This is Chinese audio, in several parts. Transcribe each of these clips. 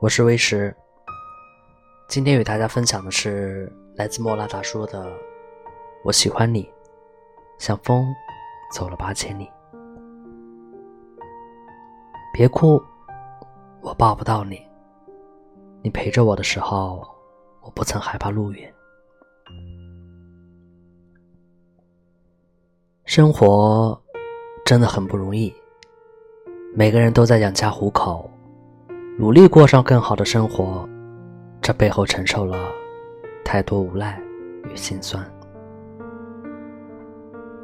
我是威石，今天与大家分享的是来自莫拉达说的：“我喜欢你，像风走了八千里。”别哭，我抱不到你。你陪着我的时候，我不曾害怕路远。生活真的很不容易，每个人都在养家糊口。努力过上更好的生活，这背后承受了太多无奈与心酸。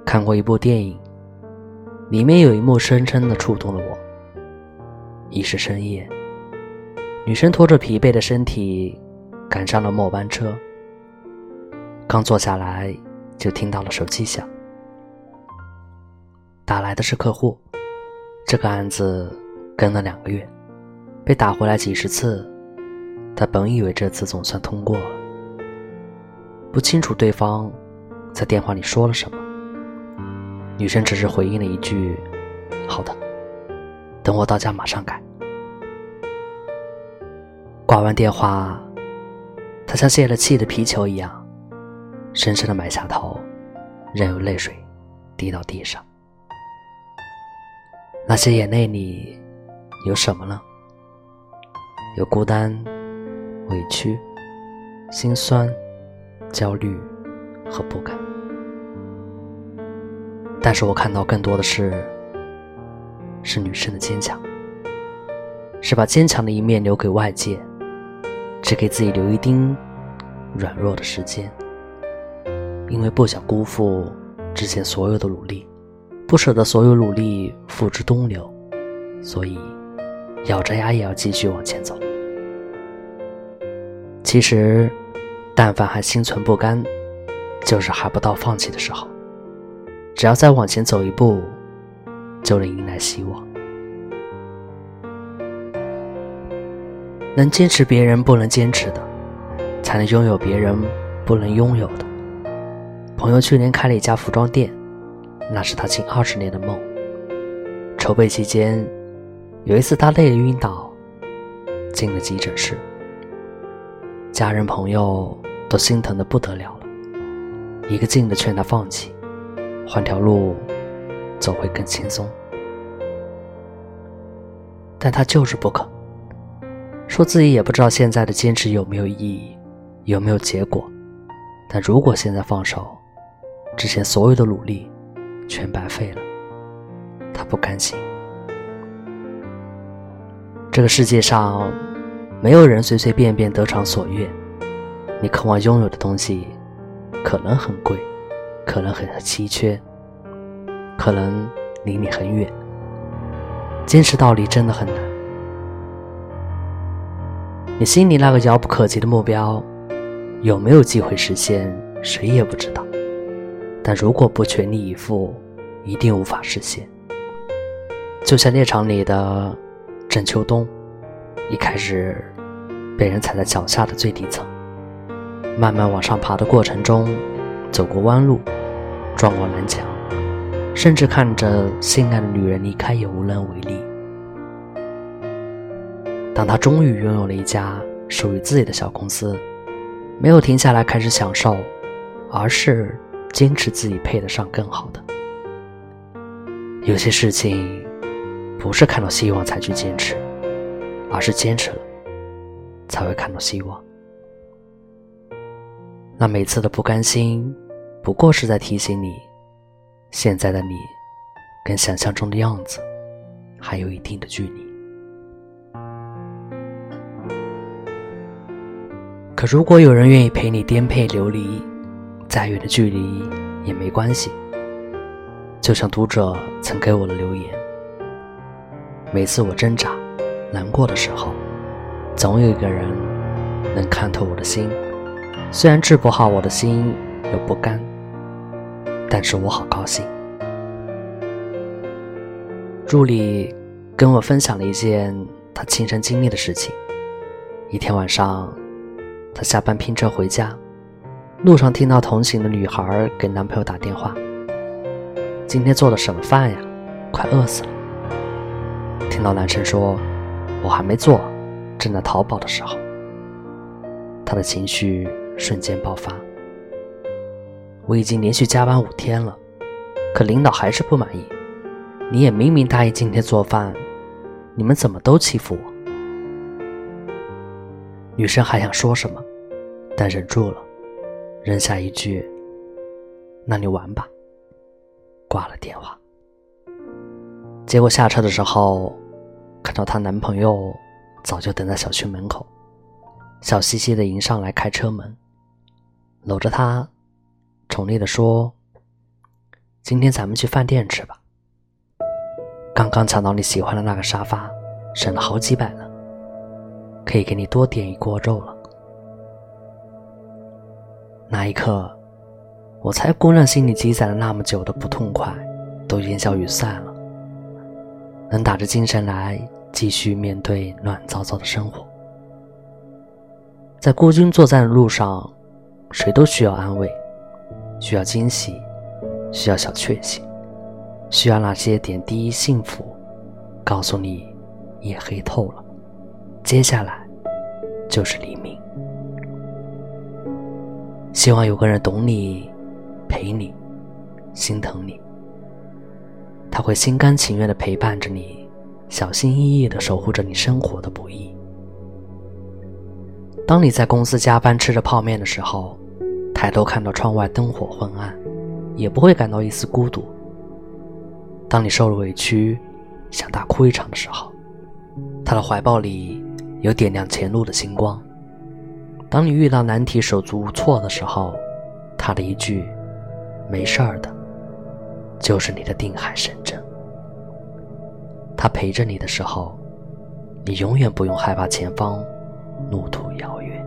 看过一部电影，里面有一幕深深的触动了我。已是深夜，女生拖着疲惫的身体赶上了末班车，刚坐下来就听到了手机响，打来的是客户，这个案子跟了两个月。被打回来几十次，他本以为这次总算通过了。不清楚对方在电话里说了什么，女生只是回应了一句：“好的，等我到家马上改。”挂完电话，他像泄了气的皮球一样，深深的埋下头，任由泪水滴到地上。那些眼泪里有什么呢？有孤单、委屈、心酸、焦虑和不甘，但是我看到更多的是，是女生的坚强，是把坚强的一面留给外界，只给自己留一丁软弱的时间，因为不想辜负之前所有的努力，不舍得所有努力付之东流，所以咬着牙也要继续往前走。其实，但凡还心存不甘，就是还不到放弃的时候。只要再往前走一步，就能迎来希望。能坚持别人不能坚持的，才能拥有别人不能拥有的。朋友去年开了一家服装店，那是他近二十年的梦。筹备期间，有一次他累得晕倒，进了急诊室。家人朋友都心疼的不得了了，一个劲的劝他放弃，换条路走会更轻松。但他就是不肯，说自己也不知道现在的坚持有没有意义，有没有结果。但如果现在放手，之前所有的努力全白费了。他不甘心。这个世界上。没有人随随便便得偿所愿。你渴望拥有的东西，可能很贵，可能很稀缺，可能离你很远。坚持到底真的很难。你心里那个遥不可及的目标，有没有机会实现，谁也不知道。但如果不全力以赴，一定无法实现。就像猎场里的郑秋冬。一开始，被人踩在脚下的最底层，慢慢往上爬的过程中，走过弯路，撞过南墙，甚至看着心爱的女人离开也无能为力。当他终于拥有了一家属于自己的小公司，没有停下来开始享受，而是坚持自己配得上更好的。有些事情，不是看到希望才去坚持。而是坚持了，才会看到希望。那每次的不甘心，不过是在提醒你，现在的你，跟想象中的样子，还有一定的距离。可如果有人愿意陪你颠沛流离，再远的距离也没关系。就像读者曾给我的留言，每次我挣扎。难过的时候，总有一个人能看透我的心。虽然治不好我的心有不甘，但是我好高兴。助理跟我分享了一件他亲身经历的事情。一天晚上，他下班拼车回家，路上听到同行的女孩给男朋友打电话：“今天做的什么饭呀？快饿死了。”听到男生说。我还没做，正在淘宝的时候，他的情绪瞬间爆发。我已经连续加班五天了，可领导还是不满意。你也明明答应今天做饭，你们怎么都欺负我？女生还想说什么，但忍住了，扔下一句：“那你玩吧。”挂了电话。结果下车的时候，看到她男朋友早就等在小区门口，笑嘻嘻的迎上来开车门，搂着她，宠溺的说：“今天咱们去饭店吃吧。刚刚抢到你喜欢的那个沙发，省了好几百呢，可以给你多点一锅肉了。”那一刻，我猜姑娘心里积攒了那么久的不痛快，都烟消云散了。能打着精神来继续面对乱糟糟的生活，在孤军作战的路上，谁都需要安慰，需要惊喜，需要小确幸，需要那些点滴幸福，告诉你夜黑透了，接下来就是黎明。希望有个人懂你，陪你，心疼你。他会心甘情愿的陪伴着你，小心翼翼的守护着你生活的不易。当你在公司加班吃着泡面的时候，抬头看到窗外灯火昏暗，也不会感到一丝孤独。当你受了委屈，想大哭一场的时候，他的怀抱里有点亮前路的星光。当你遇到难题手足无措的时候，他的一句“没事儿的”。就是你的定海神针。他陪着你的时候，你永远不用害怕前方路途遥远。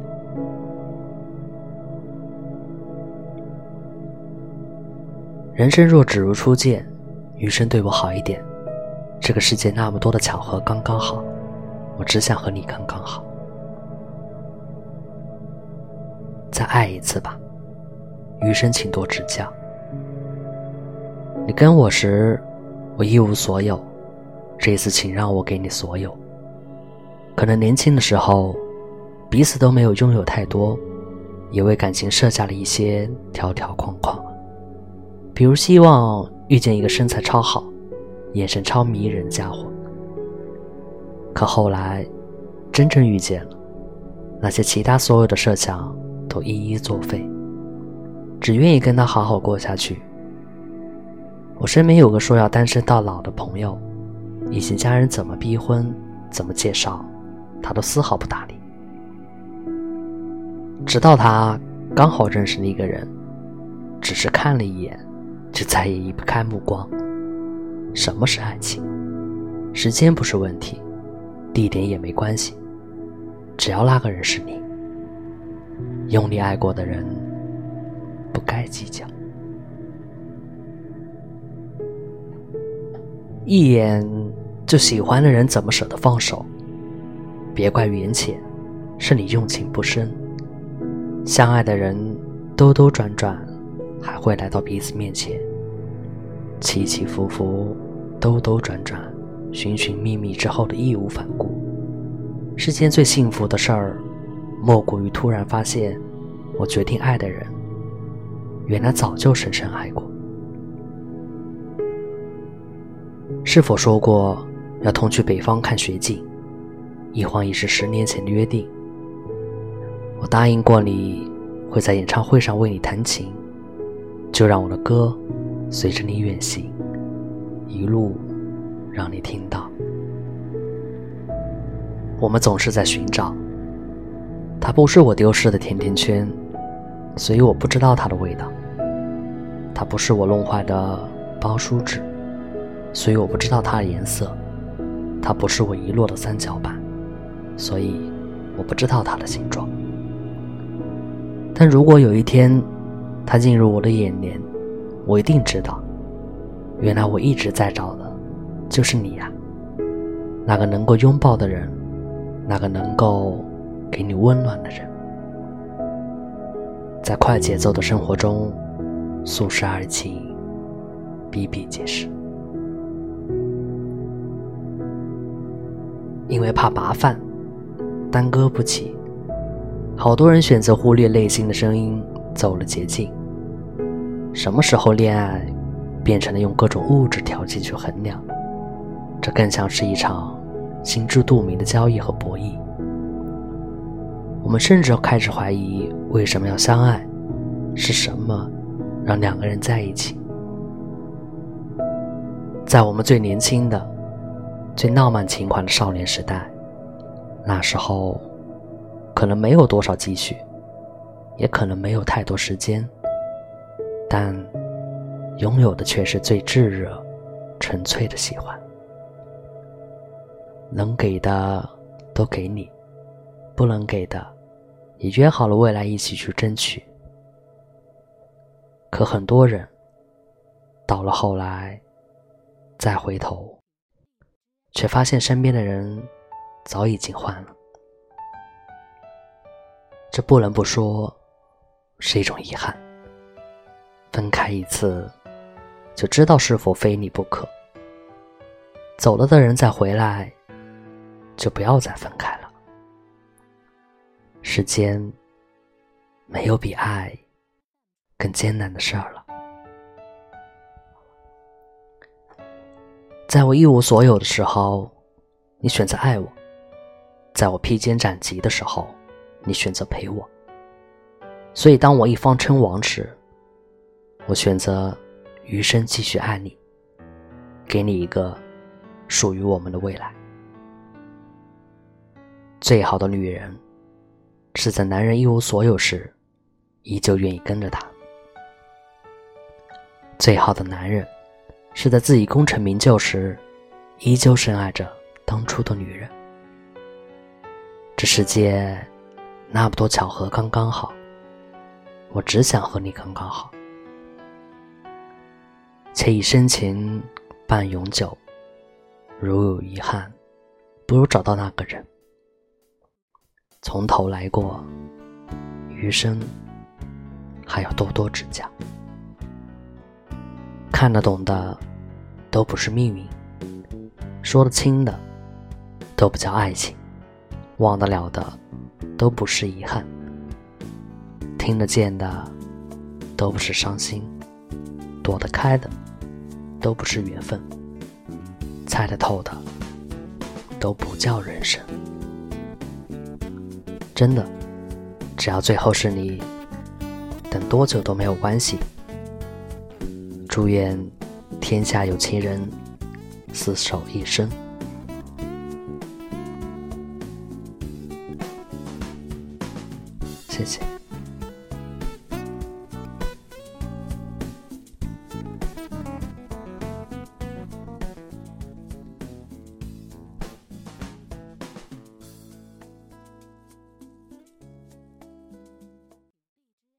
人生若只如初见，余生对我好一点。这个世界那么多的巧合，刚刚好，我只想和你刚刚好。再爱一次吧，余生请多指教。你跟我时，我一无所有。这次，请让我给你所有。可能年轻的时候，彼此都没有拥有太多，也为感情设下了一些条条框框。比如，希望遇见一个身材超好、眼神超迷人的家伙。可后来，真正遇见了，那些其他所有的设想都一一作废，只愿意跟他好好过下去。我身边有个说要单身到老的朋友，以前家人怎么逼婚、怎么介绍，他都丝毫不搭理。直到他刚好认识了一个人，只是看了一眼，就再也移不开目光。什么是爱情？时间不是问题，地点也没关系，只要那个人是你，用力爱过的人，不该计较。一眼就喜欢的人，怎么舍得放手？别怪缘浅，是你用情不深。相爱的人兜兜转转，还会来到彼此面前。起起伏伏，兜兜转转，寻寻觅觅之后的义无反顾。世间最幸福的事儿，莫过于突然发现，我决定爱的人，原来早就深深爱过。是否说过要同去北方看雪景？一晃已是十年前的约定。我答应过你会在演唱会上为你弹琴，就让我的歌随着你远行，一路让你听到。我们总是在寻找，它不是我丢失的甜甜圈，所以我不知道它的味道。它不是我弄坏的包书纸。所以我不知道它的颜色，它不是我遗落的三角板，所以我不知道它的形状。但如果有一天，它进入我的眼帘，我一定知道，原来我一直在找的，就是你呀，那个能够拥抱的人，那个能够给你温暖的人。在快节奏的生活中，速食爱情比比皆是。因为怕麻烦，耽搁不起。好多人选择忽略内心的声音，走了捷径。什么时候恋爱变成了用各种物质条件去衡量？这更像是一场心知肚明的交易和博弈。我们甚至开始怀疑，为什么要相爱？是什么让两个人在一起？在我们最年轻的、最浪漫情怀的少年时代，那时候可能没有多少积蓄，也可能没有太多时间，但拥有的却是最炙热、纯粹的喜欢。能给的都给你，不能给的也约好了未来一起去争取。可很多人到了后来再回头，却发现身边的人早已经换了，这不能不说是一种遗憾。分开一次，就知道是否非你不可。走了的人再回来。就不要再分开了。世间没有比爱更艰难的事儿了。在我一无所有的时候，你选择爱我；在我披荆斩棘的时候，你选择陪我。所以，当我一方称王时，我选择余生继续爱你，给你一个属于我们的未来。最好的女人，是在男人一无所有时，依旧愿意跟着他；最好的男人，是在自己功成名就时，依旧深爱着当初的女人。这世界那么多巧合，刚刚好，我只想和你刚刚好，且以深情伴永久。如有遗憾，不如找到那个人。从头来过，余生还要多多指教。看得懂的都不是命运，说得清的都不叫爱情，忘得了的都不是遗憾，听得见的都不是伤心，躲得开的都不是缘分，猜得透的都不叫人生。真的，只要最后是你，等多久都没有关系。祝愿天下有情人厮守一生。谢谢。